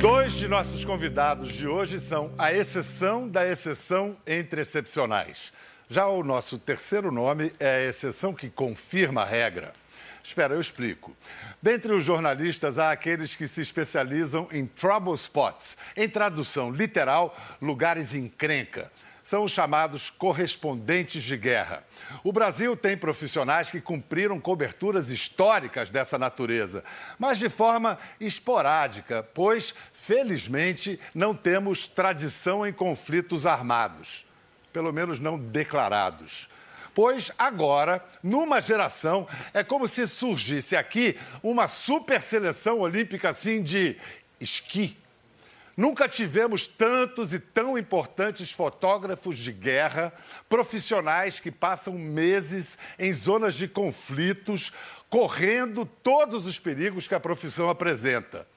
Dois de nossos convidados de hoje são a exceção da exceção entre excepcionais. Já o nosso terceiro nome é a exceção que confirma a regra. Espera, eu explico. Dentre os jornalistas, há aqueles que se especializam em trouble spots, em tradução literal, lugares encrenca são os chamados correspondentes de guerra. O Brasil tem profissionais que cumpriram coberturas históricas dessa natureza, mas de forma esporádica, pois, felizmente, não temos tradição em conflitos armados pelo menos não declarados. Pois agora, numa geração, é como se surgisse aqui uma super seleção olímpica assim de esqui Nunca tivemos tantos e tão importantes fotógrafos de guerra, profissionais que passam meses em zonas de conflitos, correndo todos os perigos que a profissão apresenta.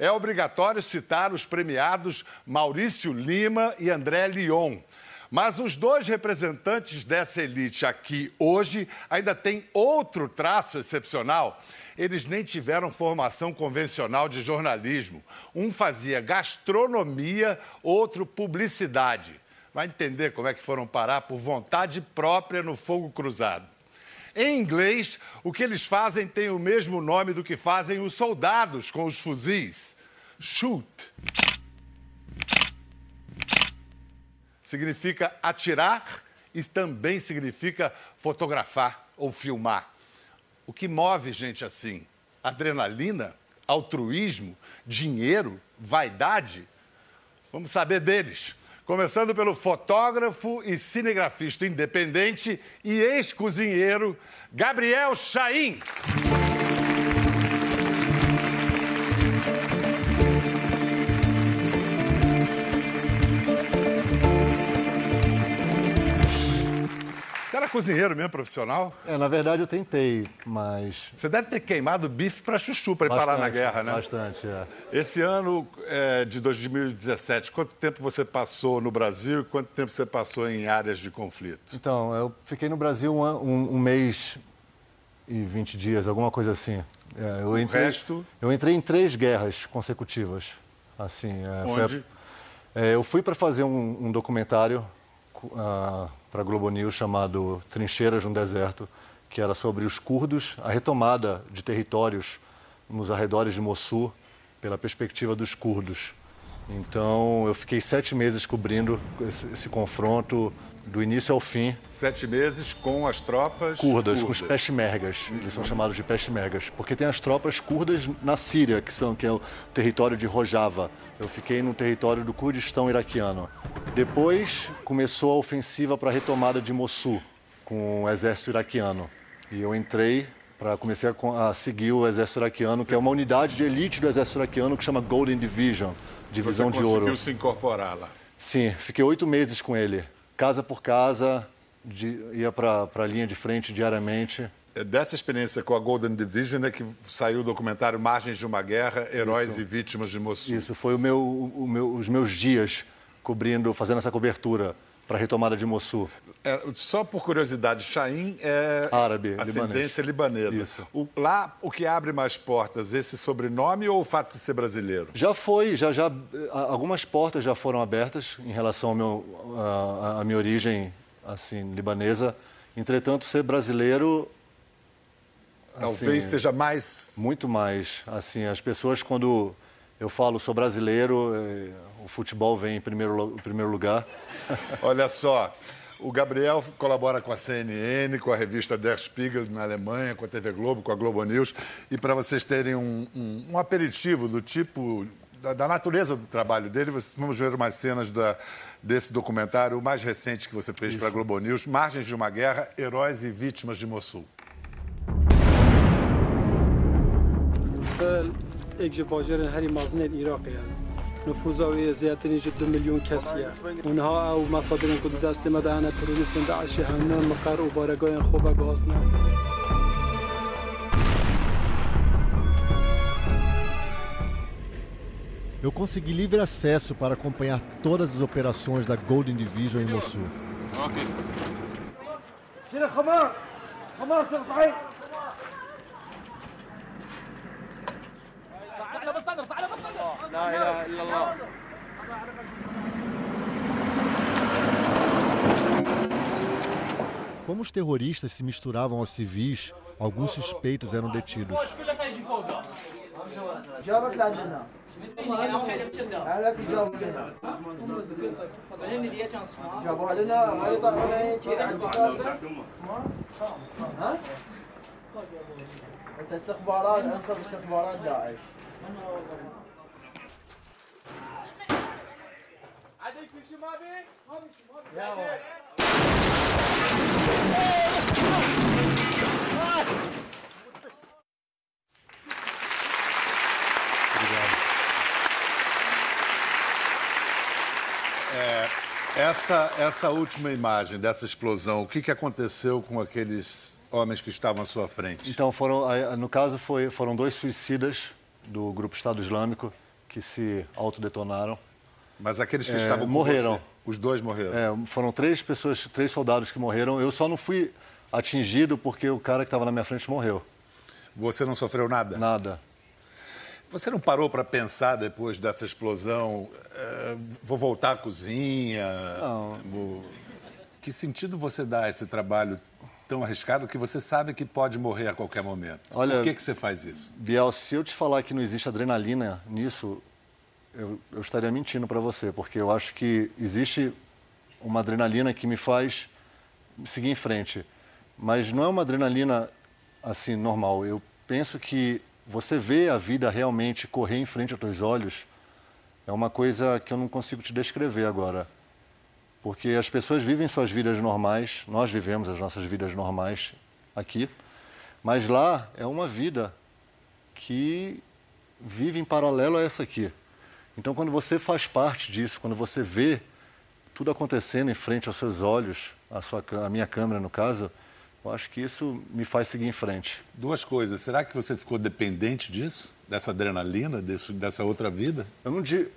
É obrigatório citar os premiados Maurício Lima e André Lyon. Mas os dois representantes dessa elite aqui hoje ainda têm outro traço excepcional eles nem tiveram formação convencional de jornalismo. Um fazia gastronomia, outro publicidade. Vai entender como é que foram parar por vontade própria no fogo cruzado. Em inglês, o que eles fazem tem o mesmo nome do que fazem os soldados com os fuzis: shoot. Significa atirar e também significa fotografar ou filmar. O que move gente assim? Adrenalina? Altruísmo? Dinheiro? Vaidade? Vamos saber deles. Começando pelo fotógrafo e cinegrafista independente e ex-cozinheiro Gabriel Chaim. Cozinheiro mesmo, profissional? É, na verdade eu tentei, mas. Você deve ter queimado bife para chuchu para ir parar na guerra, né? Bastante, é. Esse ano é, de 2017, quanto tempo você passou no Brasil e quanto tempo você passou em áreas de conflito? Então, eu fiquei no Brasil um, um, um mês e 20 dias, alguma coisa assim. É, eu o entrei, resto? Eu entrei em três guerras consecutivas. Assim, é, Onde? A, é, eu fui para fazer um, um documentário. Uh, para a Globo News chamado Trincheiras no Deserto, que era sobre os curdos, a retomada de territórios nos arredores de Mossul pela perspectiva dos curdos. Então, eu fiquei sete meses cobrindo esse, esse confronto do início ao fim. Sete meses com as tropas curdas, curdas. com os peshmergas. Eles são chamados de peshmergas, porque tem as tropas curdas na Síria, que são que é o território de Rojava. Eu fiquei no território do Kurdistão iraquiano. Depois começou a ofensiva para a retomada de Mossul com o exército iraquiano. E eu entrei para começar a, seguir o exército iraquiano, que é uma unidade de elite do exército iraquiano que chama Golden Division, divisão Você de ouro. Você conseguiu se incorporar lá? Sim, fiquei oito meses com ele casa por casa, de, ia para a linha de frente diariamente. É dessa experiência com a Golden Division é que saiu o documentário Margens de uma Guerra, Heróis Isso. e Vítimas de Mossul. Isso, foi o meu, o meu, os meus dias cobrindo, fazendo essa cobertura para a retomada de Mossul. É, só por curiosidade, Chaim é árabe, ascendência libanês. libanesa. O, lá, o que abre mais portas, esse sobrenome ou o fato de ser brasileiro? Já foi, já, já algumas portas já foram abertas em relação ao meu, a, a minha origem assim libanesa. Entretanto, ser brasileiro talvez assim, seja mais muito mais. Assim, as pessoas quando eu falo sou brasileiro, eh, o futebol vem em primeiro, primeiro lugar. Olha só, o Gabriel colabora com a CNN, com a revista Der Spiegel na Alemanha, com a TV Globo, com a Globo News. E para vocês terem um, um, um, aperitivo do tipo, da, da, natureza do trabalho dele, vamos ver umas cenas da, desse documentário, o mais recente que você fez para a Globo News, Margens de uma Guerra, Heróis e Vítimas de Mossul. نفوذ زیاترین جد دو میلیون کسیه اونها او مصادر کدو دست مدهنه تروریست داعشی همه مقر و بارگاه خوب گازنه Eu consegui livre acesso para acompanhar todas as operações da Golden Division em Mossul. Ok. لا إله إلا الله Como os terroristas se misturavam aos civis, alguns suspeitos eram detidos. جابك لعندنا اهلك جابوا Hadi kışım abi. Abi şim É, Essa, essa última imagem dessa explosão, o que, que aconteceu com aqueles homens que estavam à sua frente? Então, foram, eh, no caso, foi, foram dois suicidas do grupo Estado Islâmico que se autodetonaram. Mas aqueles que É, estavam morreram. os dois morreram. É, foram três pessoas, três soldados que morreram. Eu só não fui atingido porque o cara que estava na minha frente morreu. Você não sofreu nada? Nada. Você não parou para pensar depois dessa explosão? eh, vou voltar à cozinha? Vou- Que sentido você dá a esse trabalho tão arriscado que você sabe que pode morrer a qualquer momento? Olha- Por que, que você faz isso? Biel, se eu te falar que não existe adrenalina nisso, eu, eu estaria mentindo para você, porque eu acho que existe uma adrenalina que me faz seguir em frente. Mas não é uma adrenalina assim normal. Eu penso que você vê a vida realmente correr em frente aos teus olhos é uma coisa que eu não consigo te descrever agora. Porque as pessoas vivem suas vidas normais, nós vivemos as nossas vidas normais aqui, mas lá é uma vida que vive em paralelo a essa aqui. Então, quando você faz parte disso, quando você vê tudo acontecendo em frente aos seus olhos, a, sua, a minha câmera no caso, eu acho que isso me faz seguir em frente. Duas coisas. Será que você ficou dependente disso? Dessa adrenalina, desse- dessa outra vida? Eu não digo,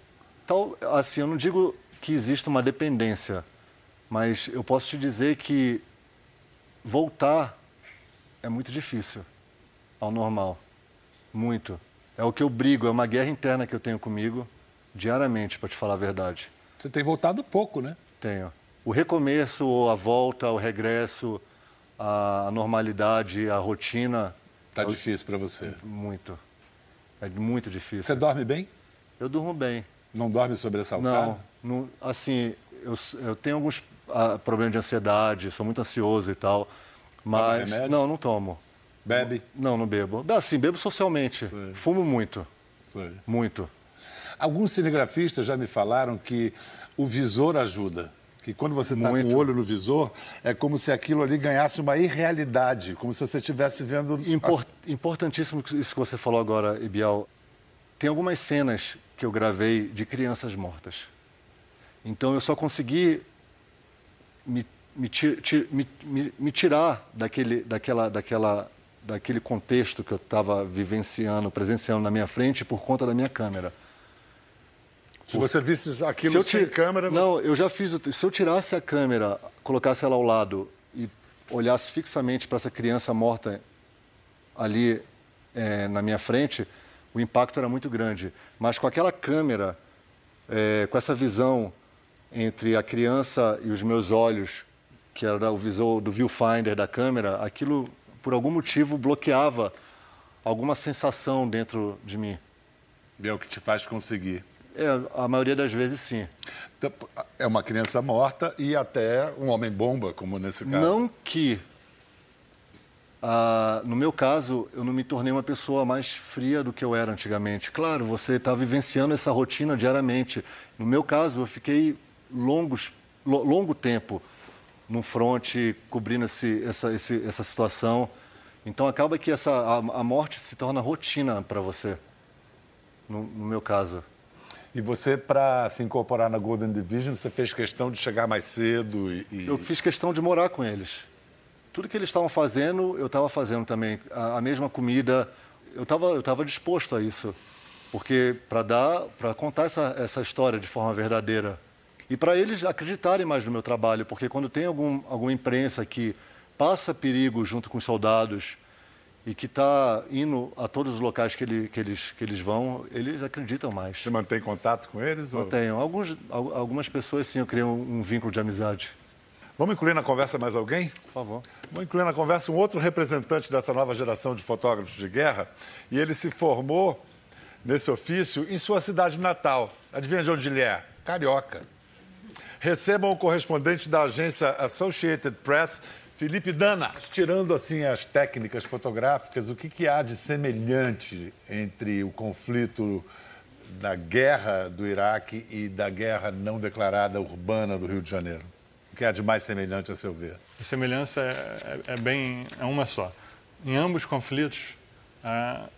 tal, assim, eu não digo que existe uma dependência, mas eu posso te dizer que voltar é muito difícil ao normal, muito. É o que eu brigo, é uma guerra interna que eu tenho comigo diariamente, para te falar a verdade. Você tem voltado pouco, né? Tenho. O recomeço, ou a volta, o regresso, a normalidade, a rotina, Tá difícil para você. muito. É muito difícil. Você dorme bem? Eu durmo bem. Não dorme sobressaltado? Não, não assim, eu, eu tenho alguns ah, problemas de ansiedade, sou muito ansioso e tal, mas remédio? não, não tomo. Bebe? Não, não bebo. Assim, bebo socialmente. Sei. Fumo muito, Sei. muito. Alguns cinegrafistas já me falaram que o visor ajuda. Que quando você está com o olho no visor, é como se aquilo ali ganhasse uma irrealidade, como se você estivesse vendo. Impor- Importantíssimo isso que você falou agora, Ibial. Tem algumas cenas que eu gravei de crianças mortas. Então eu só consegui me, me, me- me- tirar daquele, daquela, daquela, daquele contexto que eu estava vivenciando, presenciando na minha frente por conta da minha câmera. Se você visse aquilo se eu sem câmera, você- Não, eu já fiz. Se eu tirasse a câmera, colocasse ela ao lado e olhasse fixamente para essa criança morta ali eh, na minha frente, o impacto era muito grande. Mas com aquela câmera, eh, com essa visão entre a criança e os meus olhos, que era o visor do viewfinder da câmera, aquilo, por algum motivo, bloqueava alguma sensação dentro de mim. é o que te faz conseguir. É, a maioria das vezes, sim. Então, É uma criança morta e até um homem-bomba, como nesse caso. Não que, ah, no meu caso, eu não me tornei uma pessoa mais fria do que eu era antigamente. Claro, você está vivenciando essa rotina diariamente. No meu caso, eu fiquei longos, lo- longo tempo no fronte, cobrindo esse, essa, esse- essa situação. Então, acaba que essa, a, a morte se torna rotina para você, no, no meu caso. E você, para se incorporar na Golden Division, você fez questão de chegar mais cedo e. e- Eu fiz questão de morar com eles. Tudo que eles estavam fazendo, eu estava fazendo também. A, a mesma comida, eu estava eu tava disposto a isso. Porque para dar, para contar essa, essa história de forma verdadeira. E para eles acreditarem mais no meu trabalho, porque quando tem algum, alguma imprensa que passa perigo junto com os soldados e que está indo a todos os locais que, ele, que, eles, que eles vão, eles acreditam mais. Você mantém contato com eles? Eu ou... Alguns, algumas pessoas, sim, eu criei um, um vínculo de amizade. Vamos incluir na conversa mais alguém? Por favor. Vamos incluir na conversa um outro representante dessa nova geração de fotógrafos de guerra. E ele se formou nesse ofício em sua cidade natal. Adivinha de onde ele é? Carioca. Recebam o correspondente da agência Associated Press, Felipe Dana. Tirando assim as técnicas fotográficas, o que, que há de semelhante entre o conflito da guerra do Iraque e da guerra não declarada urbana do Rio de Janeiro? Que há de mais semelhante a seu ver? A semelhança é, é, é bem é uma só. Em ambos os conflitos, a,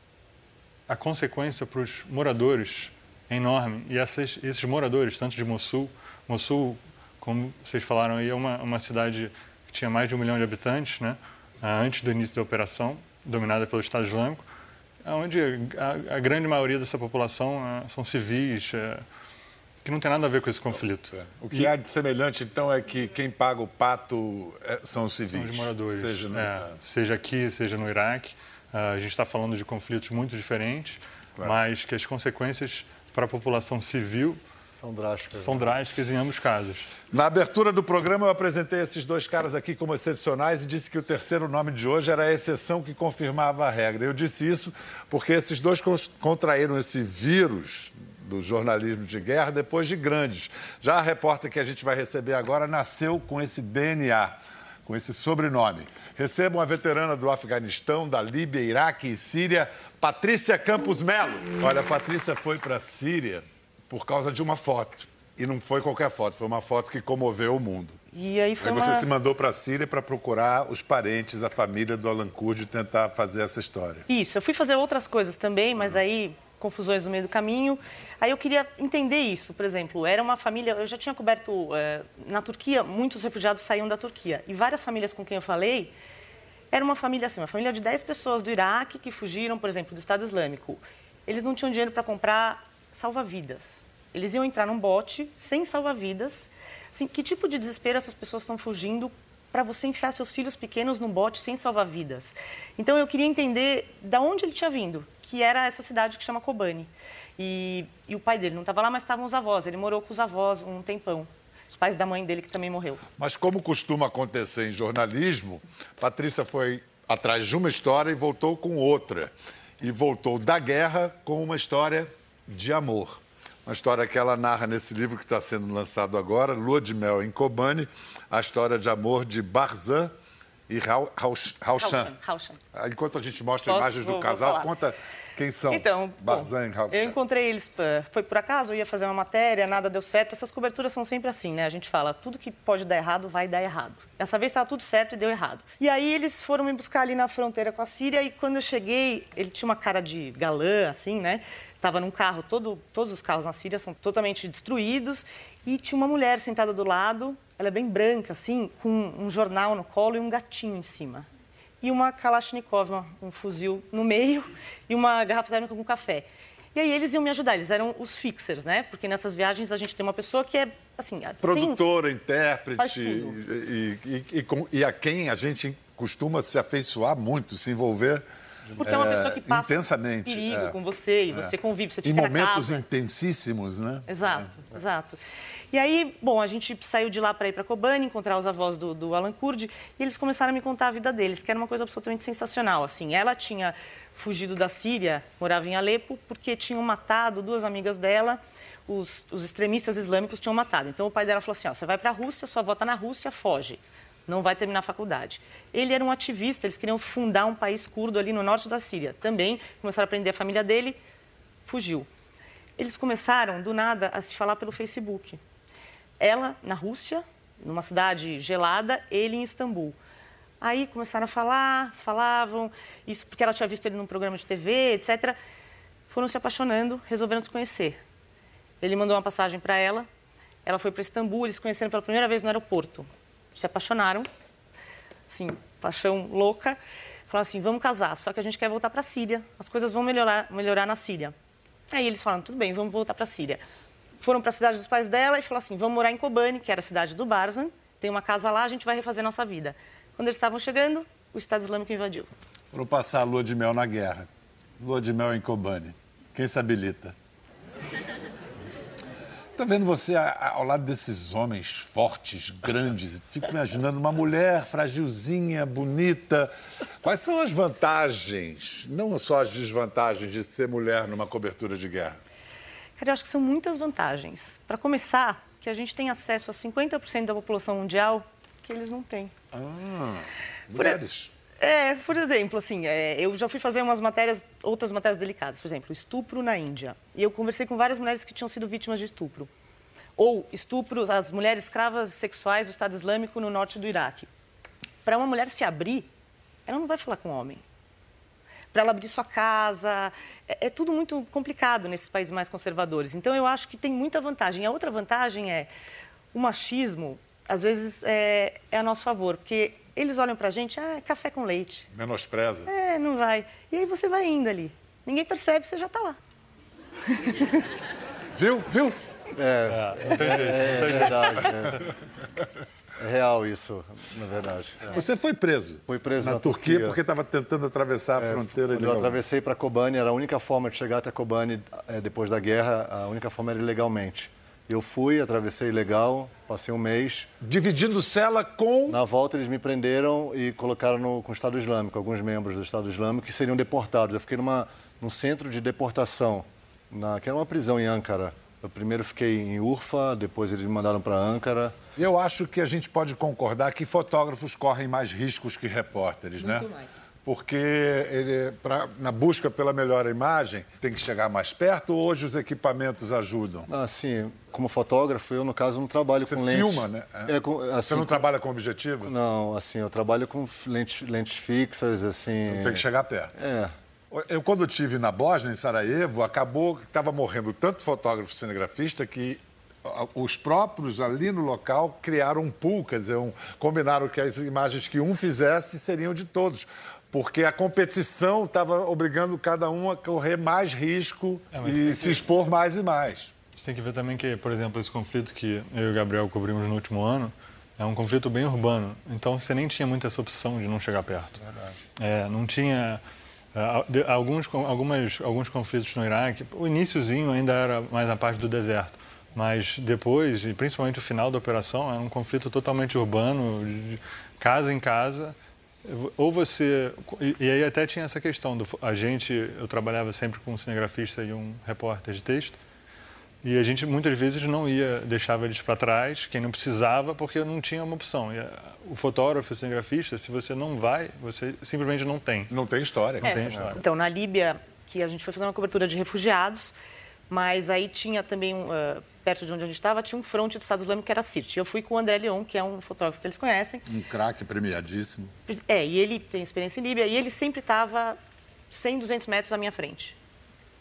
a consequência para os moradores é enorme. E esses, esses moradores, tanto de Mossul, Mossul, como vocês falaram aí, é uma, uma cidade que tinha mais de um milhão de habitantes, né? antes do início da operação, dominada pelo Estado Islâmico, onde a, a grande maioria dessa população são civis, é, que não tem nada a ver com esse conflito. É. O que e... há de semelhante, então, é que quem paga o pato é, são os civis. São os moradores. Seja, no... é, seja aqui, seja no Iraque. Uh, a gente está falando de conflitos muito diferentes, claro. mas que as consequências para a população civil são drásticas. São né? drásticas em ambos os casos. Na abertura do programa, eu apresentei esses dois caras aqui como excepcionais e disse que o terceiro nome de hoje era a exceção que confirmava a regra. Eu disse isso porque esses dois contraíram esse vírus do jornalismo de guerra depois de grandes. Já a repórter que a gente vai receber agora nasceu com esse DNA, com esse sobrenome. Recebam a veterana do Afeganistão, da Líbia, Iraque e Síria, Patrícia Campos Melo. Olha, a Patrícia foi para a Síria por causa de uma foto. E não foi qualquer foto, foi uma foto que comoveu o mundo. E aí foi aí você uma... se mandou para a Síria para procurar os parentes, a família do Alan Kurd e tentar fazer essa história. Isso, eu fui fazer outras coisas também, mas uhum. aí confusões no meio do caminho. Aí eu queria entender isso, por exemplo, era uma família, eu já tinha coberto, é, na Turquia, muitos refugiados saíam da Turquia. E várias famílias com quem eu falei, era uma família assim, uma família de 10 pessoas do Iraque que fugiram, por exemplo, do Estado Islâmico. Eles não tinham dinheiro para comprar salva-vidas. Eles iam entrar num bote sem salva-vidas. Assim, que tipo de desespero essas pessoas estão fugindo para você enfiar seus filhos pequenos num bote sem salva-vidas? Então eu queria entender de onde ele tinha vindo que era essa cidade que chama Kobani. E, e o pai dele não estava lá, mas estavam os avós. Ele morou com os avós um tempão. Os pais da mãe dele, que também morreu. Mas como costuma acontecer em jornalismo, Patrícia foi atrás de uma história e voltou com outra. E voltou da guerra com uma história de amor. Uma história que ela narra nesse livro que está sendo lançado agora, Lua de Mel em Kobani, a história de amor de Barzan e Raushan. Ah, enquanto a gente mostra Posso, imagens do vou, casal, vou conta quem são? Então, Barzan e Eu encontrei eles, foi por acaso, eu ia fazer uma matéria, nada deu certo. Essas coberturas são sempre assim, né? A gente fala, tudo que pode dar errado vai dar errado. Dessa vez estava tudo certo e deu errado. E aí eles foram me buscar ali na fronteira com a Síria e quando eu cheguei, ele tinha uma cara de galã, assim, né? Estava num carro, todo, todos os carros na Síria são totalmente destruídos e tinha uma mulher sentada do lado, ela é bem branca, assim, com um jornal no colo e um gatinho em cima e uma Kalashnikov, um fuzil no meio e uma garrafa térmica com café. E aí eles iam me ajudar, eles eram os fixers, né? Porque nessas viagens a gente tem uma pessoa que é, assim... Produtora, sim, intérprete e, e, e, e, a quem a gente costuma se afeiçoar muito, se envolver porque é, uma pessoa que passa intensamente, perigo é, com você e você é. convive, você fica Em momentos intensíssimos, né? Exato, é. exato. E aí, bom, a gente saiu de lá para ir para Kobani, encontrar os avós do, do Alan Kurd, e eles começaram a me contar a vida deles, que era uma coisa absolutamente sensacional. Assim, ela tinha fugido da Síria, morava em Alepo, porque tinham matado duas amigas dela, os, os extremistas islâmicos tinham matado. Então o pai dela falou assim: ó, você vai para a Rússia, sua avó está na Rússia, foge não vai terminar a faculdade. Ele era um ativista, eles queriam fundar um país curdo ali no norte da Síria. Também começaram a aprender a família dele, fugiu. Eles começaram, do nada, a se falar pelo Facebook. Ela na Rússia, numa cidade gelada, ele em Istambul. Aí começaram a falar, falavam, isso porque ela tinha visto ele num programa de TV, etc. Foram se apaixonando, resolveram se conhecer. Ele mandou uma passagem para ela, ela foi para Istambul, eles se conheceram pela primeira vez no aeroporto. Se apaixonaram, assim, paixão louca. Falaram assim, vamos casar, só que a gente quer voltar para a Síria, as coisas vão melhorar, melhorar na Síria. Aí eles falaram, tudo bem, vamos voltar para a Síria foram para a cidade dos pais dela e falaram assim: vamos morar em Kobani, que era a cidade do Barzan, tem uma casa lá, a gente vai refazer nossa vida. Quando eles estavam chegando, o Estado Islâmico invadiu. Vou passar a lua de mel na guerra. Lua de mel em Kobani. Quem se habilita? Tô vendo você ao lado desses homens fortes, grandes. Fico imaginando uma mulher fragilzinha, bonita. Quais são as vantagens, não só as desvantagens de ser mulher numa cobertura de guerra? Cara, eu acho que são muitas vantagens. Para começar, que a gente tem acesso a 50% da população mundial que eles não têm. Ah, mulheres. É, por exemplo, assim, é, eu já fui fazer umas matérias, outras matérias delicadas, por exemplo, estupro na Índia. E eu conversei com várias mulheres que tinham sido vítimas de estupro. Ou estupros, as mulheres escravas sexuais do Estado Islâmico no norte do Iraque. Para uma mulher se abrir, ela não vai falar com homem. Para ela abrir sua casa, é, é tudo muito complicado nesses países mais conservadores. Então, eu acho que tem muita vantagem. A outra vantagem é o machismo, às vezes, é, é a nosso favor, porque eles olham pra gente, ah, é café com leite. Menospreza. É, não vai. E aí você vai indo ali. Ninguém percebe, você já tá lá. Viu? Viu? É, é, é, é verdade. É. é. real isso, na verdade. É. Você foi preso? Fui preso na, na Turquia, Turquia, porque estava tentando atravessar a é, fronteira. Quando eu atravessei para Kobani, era a única forma de chegar até Kobani depois da guerra, a única forma era ilegalmente. Eu fui, atravessei legal, passei um mês. Dividindo cela com. Na volta eles me prenderam e colocaram no, com o Estado Islâmico, alguns membros do Estado Islâmico que seriam deportados. Eu fiquei numa, num centro de deportação, na, que era uma prisão em Ankara. Eu primeiro fiquei em Urfa, depois eles me mandaram para Ankara. Eu acho que a gente pode concordar que fotógrafos correm mais riscos que repórteres, Muito né? Muito mais porque ele, pra, na busca pela melhor imagem, tem que chegar mais perto ou hoje os equipamentos ajudam? Ah, sim. Como fotógrafo, eu, no caso, não trabalho Você com lentes. Você filma, né? É. Com, assim, Você não trabalha com objetivo? Não, assim, eu trabalho com lentes, lentes fixas, assim... Então tem que chegar perto. É. Eu, quando estive na Bósnia, em Sarajevo, acabou que estava morrendo tanto fotógrafo cinegrafista que os próprios ali no local criaram um pool, quer dizer, um, combinaram que as imagens que um fizesse seriam de todos porque a competição estava obrigando cada um a correr mais risco é, e se que... expor mais e mais. Você tem que ver também que, por exemplo, esse conflito que eu e o Gabriel cobrimos no último ano é um conflito bem urbano. Então você nem tinha muita essa opção de não chegar perto. Verdade. É, não tinha é, alguns algumas alguns conflitos no Iraque. O iníciozinho ainda era mais a parte do deserto, mas depois e principalmente o final da operação era um conflito totalmente urbano, casa em casa ou você. E aí até tinha essa questão do. A gente, eu trabalhava sempre com um cinegrafista e um repórter de texto. E a gente muitas vezes não ia, deixava eles para trás, quem não precisava, porque não tinha uma opção. E o fotógrafo, o cinegrafista, se você não vai, você simplesmente não tem. Não tem história. Não tem história. Então, na Líbia, que a gente foi fazer uma cobertura de refugiados, mas aí tinha também, uh, perto de onde a gente estava, tinha um fronte do Estado Islâmico que era CIRT. Eu fui com o André Leon, que é um fotógrafo que eles conhecem. Um craque premiadíssimo. É, e ele tem experiência em Líbia, e ele sempre estava 100, 200 metros à minha frente.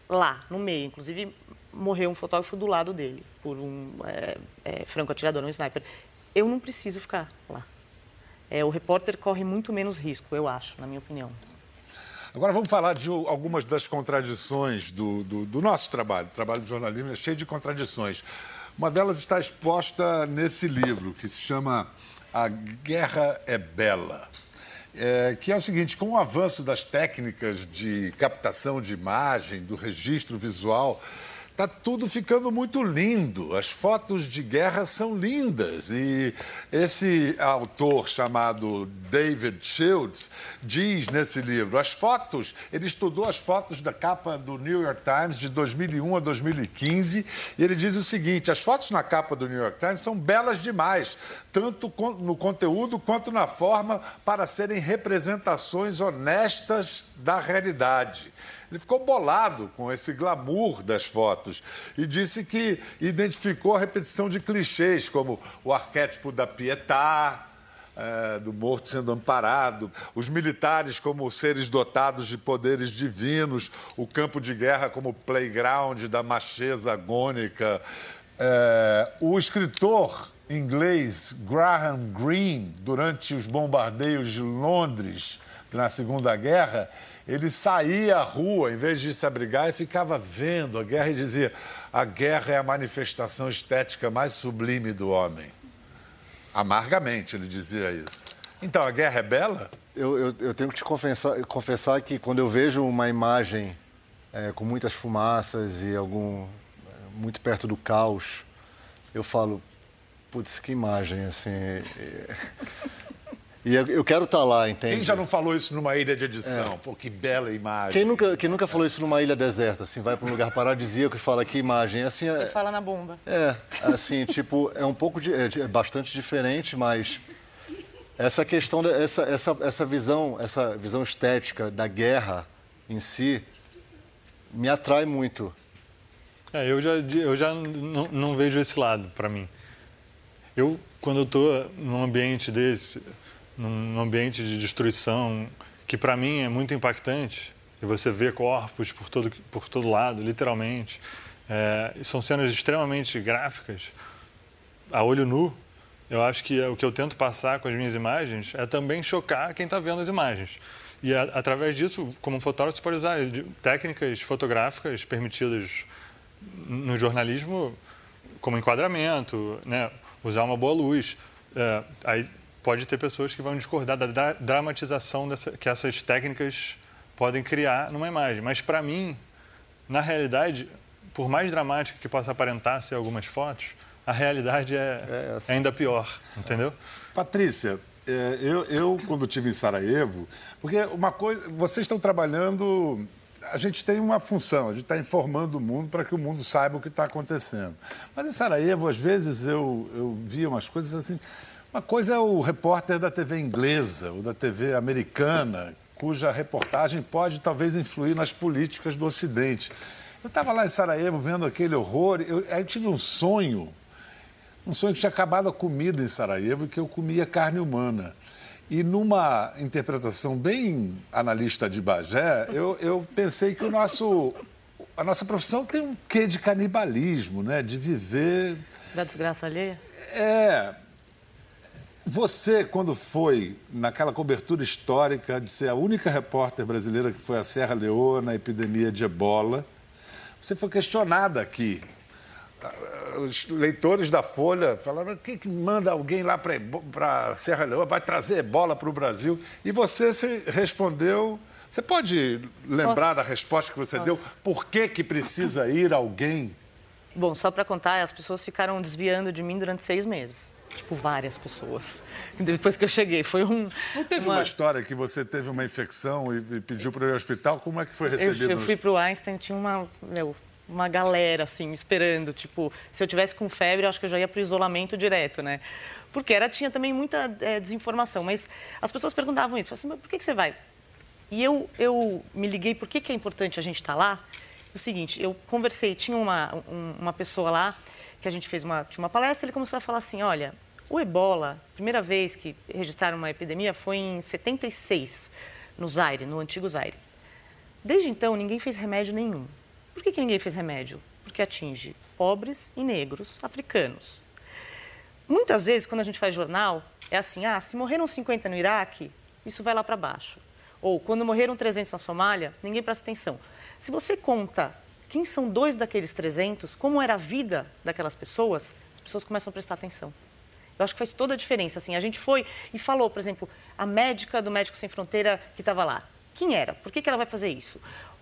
Lá, no meio. Inclusive, morreu um fotógrafo do lado dele, por um é, é, franco-atirador, um sniper. Eu não preciso ficar lá. É, o repórter corre muito menos risco, eu acho, na minha opinião. Agora vamos falar de algumas das contradições do, do, do nosso trabalho. O trabalho de jornalismo é cheio de contradições. Uma delas está exposta nesse livro, que se chama A Guerra é Bela. É, que é o seguinte: com o avanço das técnicas de captação de imagem, do registro visual, Está tudo ficando muito lindo. As fotos de guerra são lindas. E esse autor chamado David Shields diz nesse livro: as fotos, ele estudou as fotos da capa do New York Times de 2001 a 2015. E ele diz o seguinte: as fotos na capa do New York Times são belas demais, tanto no conteúdo quanto na forma, para serem representações honestas da realidade. Ele ficou bolado com esse glamour das fotos e disse que identificou a repetição de clichês, como o arquétipo da pietá, é, do morto sendo amparado, os militares como seres dotados de poderes divinos, o campo de guerra como playground da macheza agônica. É, o escritor inglês Graham Greene, durante os bombardeios de Londres na Segunda Guerra, ele saía à rua, em vez de se abrigar, e ficava vendo a guerra e dizia: a guerra é a manifestação estética mais sublime do homem. Amargamente ele dizia isso. Então, a guerra é bela? eu, eu, eu tenho que te confessar, confessar que quando eu vejo uma imagem é, com muitas fumaças e algum muito perto do caos, eu falo, putz, que imagem, assim. E eu quero estar tá lá, entende? Quem já não falou isso numa ilha de edição? É. Pô, que bela imagem. Quem nunca, quem nunca falou isso numa ilha deserta, assim, vai para um lugar paradisíaco e fala que imagem, assim... Você é, fala na bomba. É, assim, tipo, é um pouco, de, é, é bastante diferente, mas essa questão, essa, essa, essa visão, essa visão estética da guerra em si me atrai muito. É, eu já, eu já não, não vejo esse lado para mim. Eu, quando eu estou num ambiente desse, num ambiente de destruição, que para mim é muito impactante, e você vê corpos por todo, por todo lado, literalmente, é, são cenas extremamente gráficas, a olho nu, eu acho que o que eu tento passar com as minhas imagens é também chocar quem está vendo as imagens. E a, através disso, como fotógrafo, você pode usar técnicas fotográficas permitidas no jornalismo, como enquadramento, né? usar uma boa luz. É, aí pode ter pessoas que vão discordar da dramatização dessa, que essas técnicas podem criar numa imagem. Mas, para mim, na realidade, por mais dramática que possa aparentar ser algumas fotos, a realidade é, é assim. ainda pior, entendeu? Patrícia, é, eu, eu, quando estive em Sarajevo, porque uma coisa, vocês estão trabalhando, a gente tem uma função, a gente está informando o mundo para que o mundo saiba o que está acontecendo. Mas em Sarajevo, às vezes, eu, eu via umas coisas assim. Uma coisa é o repórter da TV inglesa ou da TV americana, cuja reportagem pode talvez influir nas políticas do Ocidente. Eu estava lá em Sarajevo vendo aquele horror, eu, eu tive um sonho um sonho que tinha acabado a comida em Sarajevo e que eu comia carne humana. E numa interpretação bem analista de Bagé, eu, eu pensei que o nosso, a nossa profissão tem um quê de canibalismo, né? De viver... Da desgraça alheia? É... Você, quando foi naquela cobertura histórica de ser a única repórter brasileira que foi à Serra Leoa na epidemia de ebola, você foi questionada aqui os leitores da Folha falaram: o que, que manda alguém lá para Serra Leoa, vai trazer bola para o Brasil? E você se respondeu. Você pode lembrar Posso? da resposta que você Posso. deu? Por que, que precisa ir alguém? Bom, só para contar, as pessoas ficaram desviando de mim durante seis meses. Tipo, várias pessoas. Depois que eu cheguei, foi um. Não teve uma, uma história que você teve uma infecção e, e pediu para ir ao hospital? Como é que foi recebido? Eu, eu fui para o Einstein, tinha uma. Meu, uma galera, assim, esperando. Tipo, se eu tivesse com febre, eu acho que eu já ia para o isolamento direto, né? Porque era, tinha também muita é, desinformação. Mas as pessoas perguntavam isso. Assim, por que, que você vai? E eu, eu me liguei, por que, que é importante a gente estar tá lá? O seguinte, eu conversei, tinha uma, uma pessoa lá, que a gente fez uma, uma palestra, ele começou a falar assim, olha, o ebola, primeira vez que registraram uma epidemia foi em 76, no Zaire, no antigo Zaire. Desde então, ninguém fez remédio nenhum. Por que, que ninguém fez remédio? Porque atinge pobres e negros africanos. Muitas vezes, quando a gente faz jornal, é assim: ah, se morreram 50 no Iraque, isso vai lá para baixo. Ou quando morreram 300 na Somália, ninguém presta atenção. Se você conta quem são dois daqueles 300, como era a vida daquelas pessoas, as pessoas começam a prestar atenção. Eu acho que faz toda a diferença. Assim, a gente foi e falou, por exemplo, a médica do Médico Sem Fronteira que estava lá. Quem era? Por que, que ela vai fazer isso?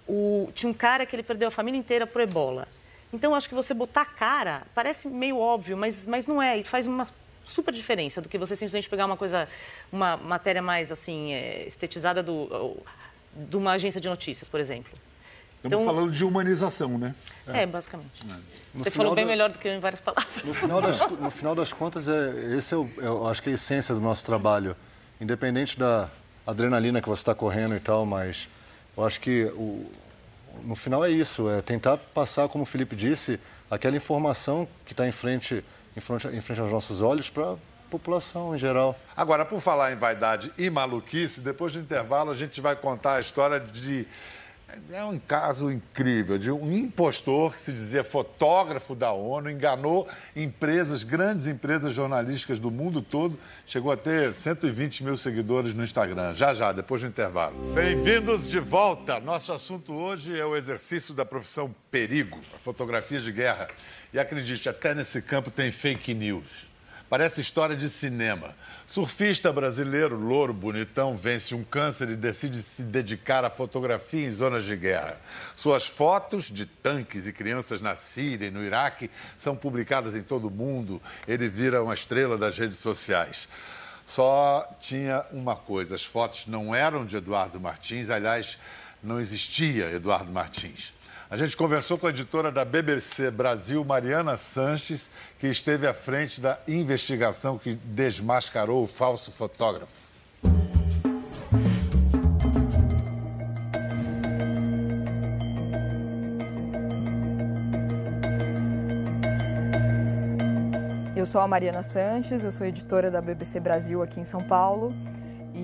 O, tinha um cara que ele perdeu a família inteira por ebola. Então, acho que você botar a cara parece meio óbvio, mas, mas não é. E faz uma super diferença do que você simplesmente pegar uma coisa, uma matéria mais assim, é, estetizada do, de uma agência de notícias, por exemplo. Estamos então, falando de humanização, né? É, é basicamente. É. Você falou bem da... melhor do que eu em várias palavras. No final das, no final das contas, é, esse é o, é, eu acho que é a essência do nosso trabalho. Independente da adrenalina que você está correndo e tal, mas eu acho que o, no final é isso, é tentar passar, como o Felipe disse, aquela informação que está em frente, em frente, em frente aos nossos olhos para a população em geral. Agora, por falar em vaidade e maluquice, depois do intervalo a gente vai contar a história de é um caso incrível de um impostor que se dizia fotógrafo da ONU, enganou empresas, grandes empresas jornalísticas do mundo todo, chegou a ter 120 mil seguidores no Instagram. Já, já, depois do intervalo. Bem-vindos de volta. Nosso assunto hoje é o exercício da profissão perigo, a fotografia de guerra. E acredite, até nesse campo tem fake news. Parece história de cinema. Surfista brasileiro, louro, bonitão, vence um câncer e decide se dedicar à fotografia em zonas de guerra. Suas fotos de tanques e crianças na Síria e no Iraque são publicadas em todo o mundo. Ele vira uma estrela das redes sociais. Só tinha uma coisa: as fotos não eram de Eduardo Martins, aliás, não existia Eduardo Martins. A gente conversou com a editora da BBC Brasil, Mariana Sanches, que esteve à frente da investigação que desmascarou o falso fotógrafo. Eu sou a Mariana Sanches, eu sou editora da BBC Brasil aqui em São Paulo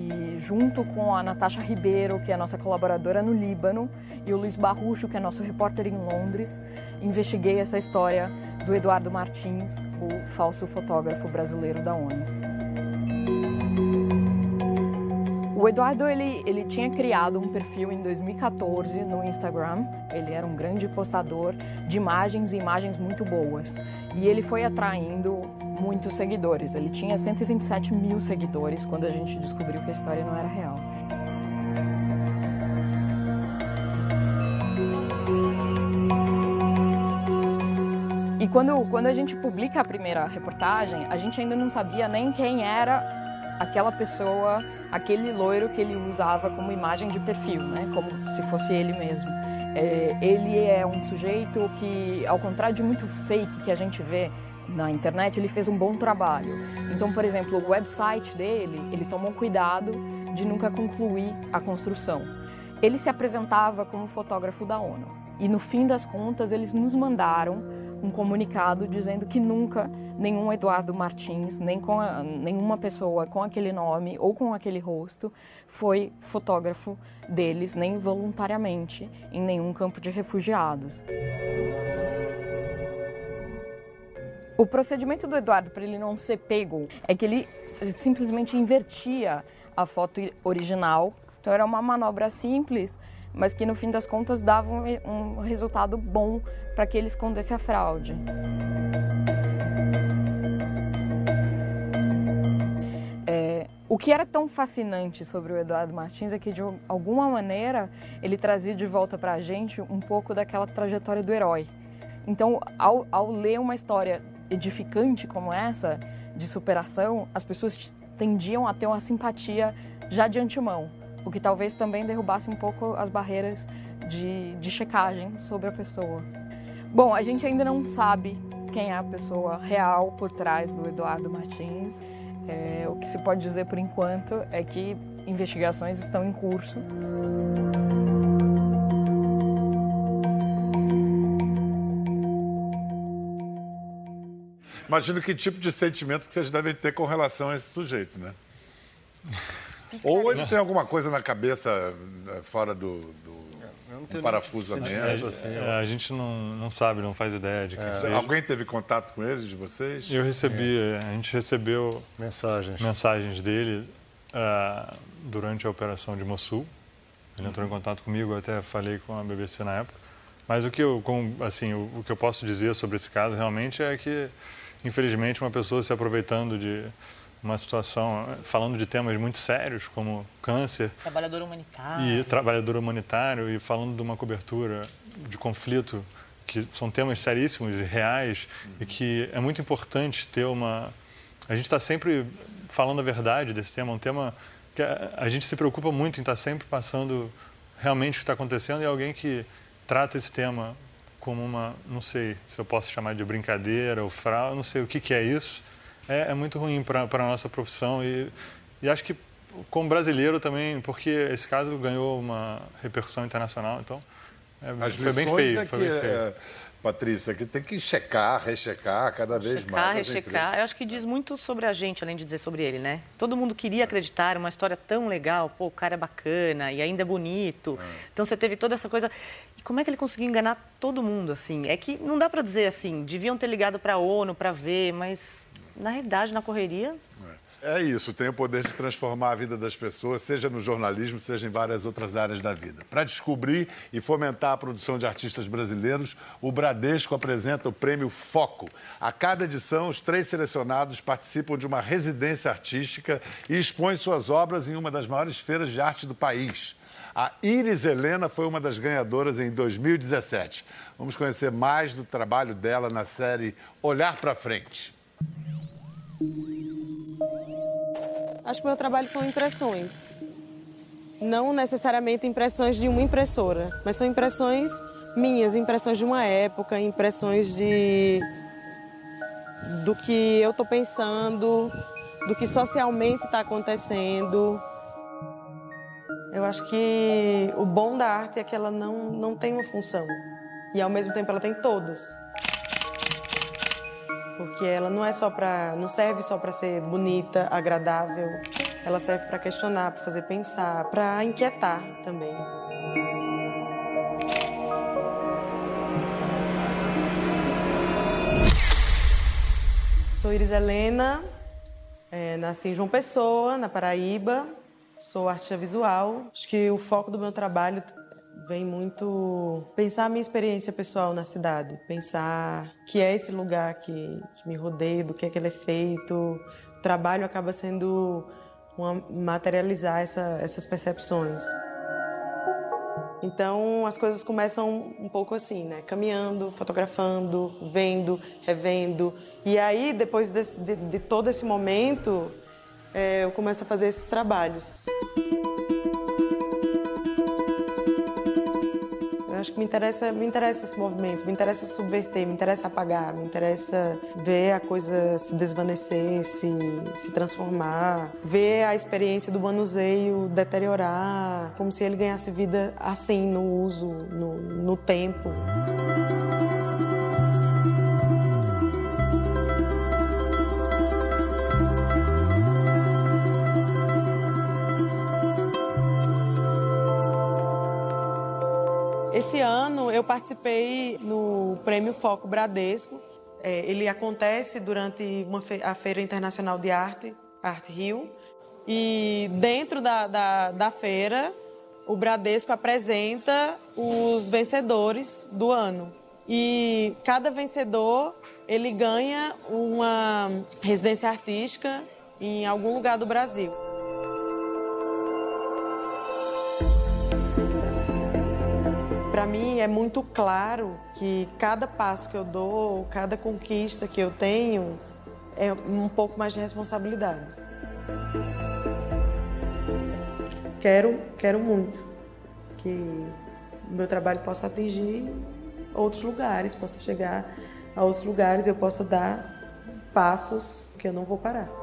e junto com a Natasha Ribeiro, que é a nossa colaboradora no Líbano, e o Luiz Barrucho, que é nosso repórter em Londres, investiguei essa história do Eduardo Martins, o falso fotógrafo brasileiro da ONU. O Eduardo ele, ele tinha criado um perfil em 2014 no Instagram. Ele era um grande postador de imagens e imagens muito boas. E ele foi atraindo muitos seguidores. Ele tinha 127 mil seguidores quando a gente descobriu que a história não era real. E quando, quando a gente publica a primeira reportagem, a gente ainda não sabia nem quem era aquela pessoa, aquele loiro que ele usava como imagem de perfil, né? como se fosse ele mesmo. É, ele é um sujeito que, ao contrário de muito fake que a gente vê na internet, ele fez um bom trabalho. Então, por exemplo, o website dele, ele tomou cuidado de nunca concluir a construção. Ele se apresentava como fotógrafo da ONU e no fim das contas eles nos mandaram um comunicado dizendo que nunca nenhum Eduardo Martins, nem com a, nenhuma pessoa com aquele nome ou com aquele rosto foi fotógrafo deles, nem voluntariamente, em nenhum campo de refugiados. O procedimento do Eduardo para ele não ser pego é que ele simplesmente invertia a foto original. Então era uma manobra simples, mas que no fim das contas dava um, resultado bom para que ele escondesse a fraude. É, o que era tão fascinante sobre o Eduardo Martins é que, de alguma maneira, ele trazia de volta para a gente um pouco daquela trajetória do herói. Então, ao, ao ler uma história edificante como essa, de superação, as pessoas tendiam a ter uma simpatia já de antemão, o que talvez também derrubasse um pouco as barreiras de, de checagem sobre a pessoa. Bom, a gente ainda não sabe quem é a pessoa real por trás do Eduardo Martins. É, o que se pode dizer por enquanto é que investigações estão em curso. Imagino que tipo de sentimento que vocês devem ter com relação a esse sujeito, né? Ou ele tem alguma coisa na cabeça eh, fora do, do um parafusamento. Assim, é, a gente não, não sabe, não faz ideia de quem é. seja. Alguém teve contato com eles, de vocês? Eu recebi, é. a gente recebeu mensagens, mensagens dele uh, durante a operação de Mossul. Ele entrou em contato comigo, eu até falei com a BBC na época. Mas o que eu, com, assim, o, o que eu posso dizer sobre esse caso realmente é que infelizmente, uma pessoa se aproveitando de uma situação, falando de temas muito sérios como câncer. Trabalhador humanitário. E trabalhador humanitário, e falando de uma cobertura de conflito, que são temas seríssimos e reais, uhum. e que é muito importante ter uma. A gente está sempre falando a verdade desse tema, um tema que a, gente se preocupa muito em estar tá sempre passando realmente o que está acontecendo e alguém que trata esse tema como uma, não sei se eu posso chamar de brincadeira ou fraude, não sei o que, que é isso. É, é muito ruim para a nossa profissão e, e acho que como brasileiro também, porque esse caso ganhou uma repercussão internacional, então é, As foi bem feio. É foi bem feio. É, Patrícia, que tem que checar, rechecar cada vez checar, mais. Rechecar, Eu acho que diz muito sobre a gente, além de dizer sobre ele, né? Todo mundo queria acreditar, uma história tão legal, pô, o cara é bacana e ainda é bonito. É. Então você teve toda essa coisa. Como é que ele conseguiu enganar todo mundo, assim? É que não dá para dizer assim, deviam ter ligado para a ONU para ver, mas na realidade, na correria. É isso, tem o poder de transformar a vida das pessoas, seja no jornalismo, seja em várias outras áreas da vida. Para descobrir e fomentar a produção de artistas brasileiros, o Bradesco apresenta o prêmio Foco. A cada edição, os três selecionados participam de uma residência artística e expõem suas obras em uma das maiores feiras de arte do país. A Iris Helena foi uma das ganhadoras em 2017. Vamos conhecer mais do trabalho dela na série Olhar para Frente. Acho que meu trabalho são impressões. Não necessariamente impressões de uma impressora, mas são impressões minhas, impressões de uma época, impressões de do que eu estou pensando, do que socialmente está acontecendo. Eu acho que o bom da arte é que ela não, não tem uma função e ao mesmo tempo ela tem todas porque ela não é só para, não serve só para ser bonita, agradável. Ela serve para questionar, para fazer pensar, para inquietar também. Sou Iris Helena, é, nasci em João Pessoa, na Paraíba. Sou artista visual. Acho que o foco do meu trabalho vem muito pensar a minha experiência pessoal na cidade, pensar que é esse lugar que, que me rodeia, do que é que ele é feito. O trabalho acaba sendo uma, materializar essa, essas percepções. Então as coisas começam um pouco assim, né? Caminhando, fotografando, vendo, revendo. E aí, depois desse, de, de, todo esse momento, é, eu começo a fazer esses trabalhos. acho que me interessa, me interessa esse movimento, me interessa subverter, me interessa apagar, me interessa ver a coisa se desvanecer, se, se transformar, ver a experiência do manuseio deteriorar, como se ele ganhasse vida assim, no uso, no, no tempo. Eu participei no Prêmio Foco Bradesco. É, ele acontece durante fe a Feira Internacional de Arte, Arte Rio. E dentro da, da, da feira, o Bradesco apresenta os vencedores do ano. E cada vencedor ele ganha uma residência artística em algum lugar do Brasil. Para mim é muito claro que cada passo que eu dou, cada conquista que eu tenho, é um pouco mais de responsabilidade. Quero, quero muito que meu trabalho possa atingir outros lugares, possa chegar a outros lugares, eu possa dar passos que eu não vou parar.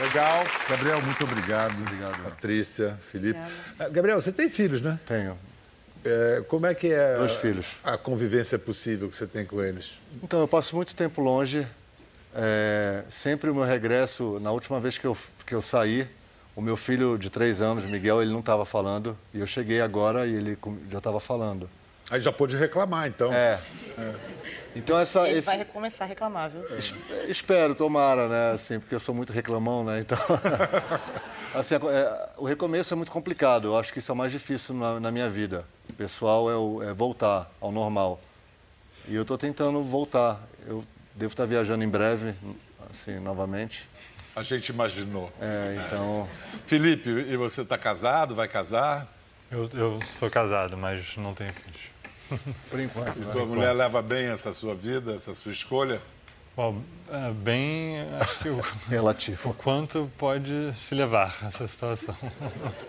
Legal. Gabriel, muito obrigado. Obrigado. Patrícia, Felipe. Obrigada. Ah, Gabriel, você tem filhos, né? Tenho. É, como é que é Dois a, filhos. a convivência possível que você tem com eles? Então, eu passo muito tempo longe. É, sempre o meu regresso, na última vez que eu, que eu saí, o meu filho de três anos, Miguel, ele não estava falando. E eu cheguei agora e ele já estava falando. Aí já pôde reclamar, então. É. é. Então essa. Ele esse... vai começar a reclamar, viu? É. Espero, tomara, né? Assim, porque eu sou muito reclamão, né? Então. assim, é, o recomeço é muito complicado. Eu acho que isso é o mais difícil na, na minha vida. O pessoal é, o, é, voltar ao normal. E eu estou tentando voltar. Eu devo estar viajando em breve, assim, novamente. A gente imaginou. É, então. Felipe, e você está casado? Vai casar? Eu, eu sou casado, mas não tenho filhos. Por enquanto. E tua mulher leva bem essa sua vida, essa sua escolha? Bom, é bem, acho que o, relativo. O quanto pode se levar essa situação.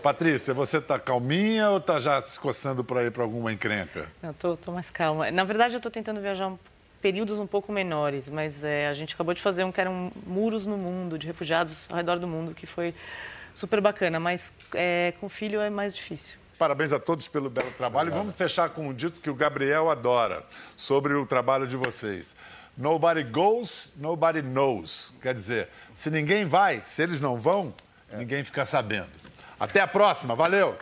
Patrícia, você está calminha ou está já se coçando para ir para alguma encrenca? Não, tô, tô mais calma. Na verdade, eu estou tentando viajar um, períodos um pouco menores, mas é, a gente acabou de fazer um que eram muros no mundo, de refugiados ao redor do mundo, que foi super bacana, mas é, com filho é mais difícil. Parabéns a todos pelo belo trabalho. Obrigado. Vamos fechar com um dito que o Gabriel adora sobre o trabalho de vocês. Nobody goes, nobody knows. Quer dizer, se ninguém vai, se eles não vão, é. ninguém fica sabendo. Até a próxima. Valeu!